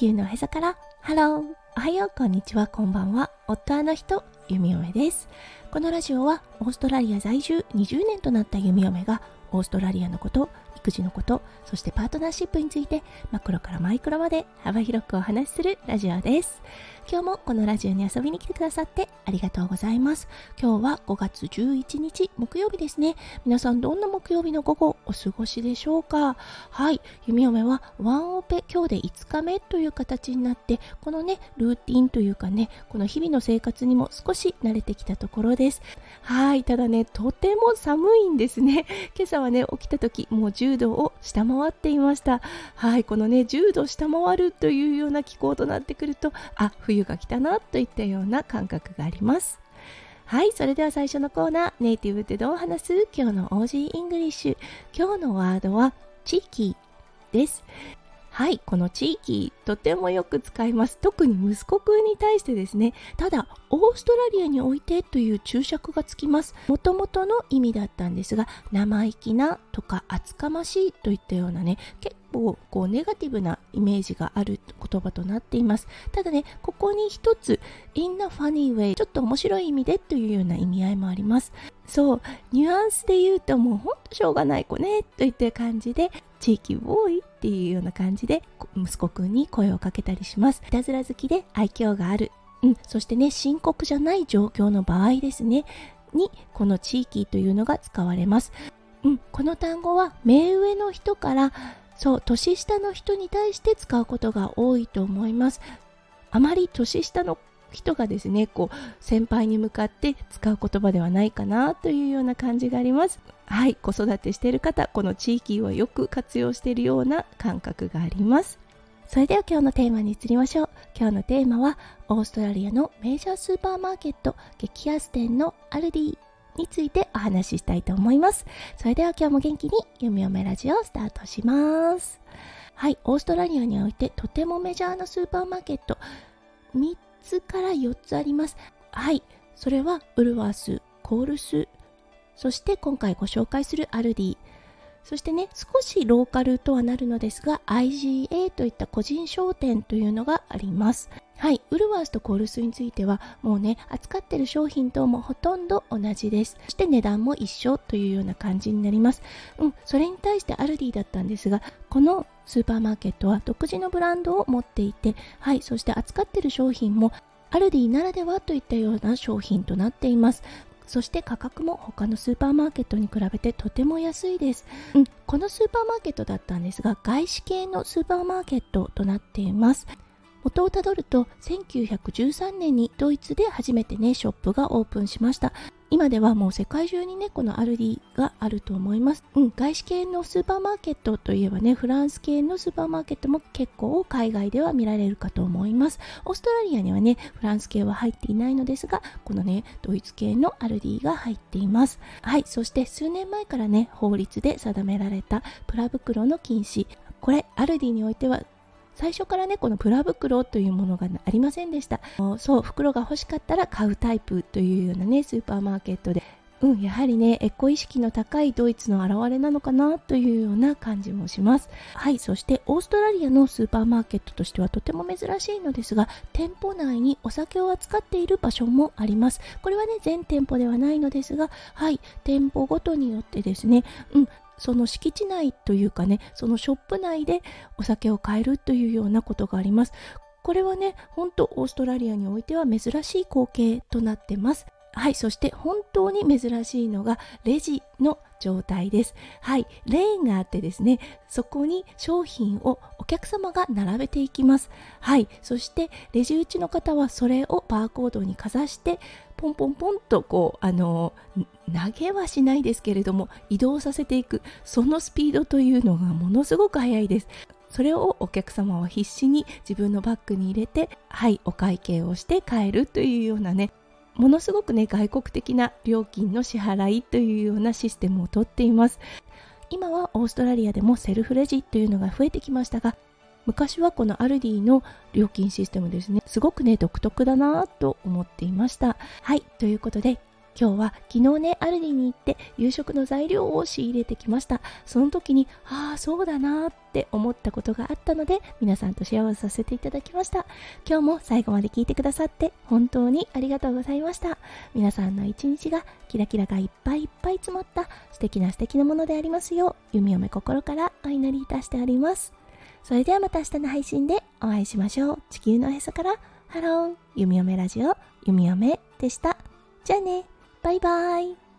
球のへそから。ハローおはようこんにちはこんばんは。夫あの人弓嫁ですこのラジオはオーストラリア在住。20年となった弓嫁がオーストラリアのこと育児のことそしてパートナーシップについてマクロからマイクロまで幅広くお話しするラジオです。今日もこのラジオに遊びに来てくださってありがとうございます。今日は5月11日木曜日ですね。皆さんどんな木曜日の午後お過ごしでしょうか？はい、弓嫁はワンオペ今日で5日目という形になって、このね、ルーティンというかね、この日々の生活にも少し慣れてきたところです。はい、ただね、とても寒いんですね。今朝はね、起きた時もう10度を下回っていました。はい、このね、10度下回るというような気候となってくると、あ、冬冬が来たなといったような感覚があります。はいそれでは最初のコーナーネイティブってどう話す？今日の Aussie English。今日のワードは地域です。はい、この地域、とてもよく使います。特に息子くんに対してですね。ただ、オーストラリアにおいてという注釈がつきます。もともとの意味だったんですが、生意気なとか厚かましいといったようなね、結構こうネガティブなイメージがある言葉となっています。ただね、ここに一つ、in a funny way、ちょっと面白い意味でというような意味合いもあります。そう、ニュアンスで言うともうほんとしょうがない子ねといった感じで、地域ボーイっていうような感じで息子くんに声をかけたりします。いたずら好きで愛嬌がある。うん、そしてね、深刻じゃない状況の場合ですね、にこの地域というのが使われます。うん、この単語は目上の人からそう年下の人に対して使うことが多いと思いますあまり年下の人がですねこう先輩に向かって使う言葉ではないかなというような感じがあります。はい子育てしている方この地域をよく活用しているような感覚があります。それでは今日のテーマに移りましょう。今日のテーマはオーストラリアのメジャースーパーマーケット激安店のアルディについてお話ししたいと思います。それでは今日も元気に読み読めラジオをスタートします。はいオーストラリアにおいてとてもメジャーなスーパーマーケット。3つから4つあります。はい、それはウルワース、コールス、そして今回ご紹介するアルディ、そしてね、少しローカルとはなるのですが、IGA といった個人商店というのがあります。はい、ウルワースとコールスについては、もうね、扱ってる商品ともほとんど同じです。そして値段も一緒というような感じになります。うん、それに対してアルディだったんですが、このスーパーマーケットは独自のブランドを持っていて、はい、そして扱ってる商品もアルディならではといったような商品となっています。そして価格も他のスーパーマーケットに比べてとても安いです、うん、このスーパーマーケットだったんですが外資系のスーパーマーケットとなっています元をたどると1913年にドイツで初めてねショップがオープンしました。今ではもう世界中にねこのアルディがあると思います、うん、外資系のスーパーマーケットといえばねフランス系のスーパーマーケットも結構海外では見られるかと思います。オーストラリアにはねフランス系は入っていないのですがこのねドイツ系のアルディが入っています。はいそして数年前からね法律で定められたプラ袋の禁止。これアルディにおいては最初からねこのプラ袋というものがありませんでしたそう袋が欲しかったら買うタイプというようなねスーパーマーケットでうん、やはりね、エコ意識の高いドイツの表れなのかなというような感じもします。はい、そしてオーストラリアのスーパーマーケットとしてはとても珍しいのですが、店舗内にお酒を扱っている場所もあります。これはね、全店舗ではないのですが、はい、店舗ごとによってですね、うん、その敷地内というかねそのショップ内でお酒を買えるというようなことがあります。これはね本当オーストラリアにおいては珍しい光景となってます。はいそして本当に珍しいのがレジの状態です。はいレーンがあってですねそこに商品をお客様が並べていきます。はいそしてレジ打ちの方はそれをバーコードにかざしてポンポンポンとこうあの投げはしないですけれども移動させていく。そのスピードというのがものすごく速いです。それをお客様は必死に自分のバッグに入れてはいお会計をして帰るというようなねものすごくね外国的な料金の支払いというようなシステムをとっています。今はオーストラリアでもセルフレジというのが増えてきましたが昔はこのアルディの料金システムですね。すごくね独特だなと思っていました。はいということで今日は昨日ねアルディに行って夕食の材料を仕入れてきました。その時にああそうだなって思ったことがあったので皆さんとシェアをさせていただきました。今日も最後まで聞いてくださって本当にありがとうございました。皆さんの一日がキラキラがいっぱいいっぱい詰まった素敵な素敵なものでありますよう弓嫁心からお祈りいたしております。それではまた明日の配信でお会いしましょう。地球のへそからハロー、弓嫁ラジオ、弓嫁でした。じゃあね、バイバイ。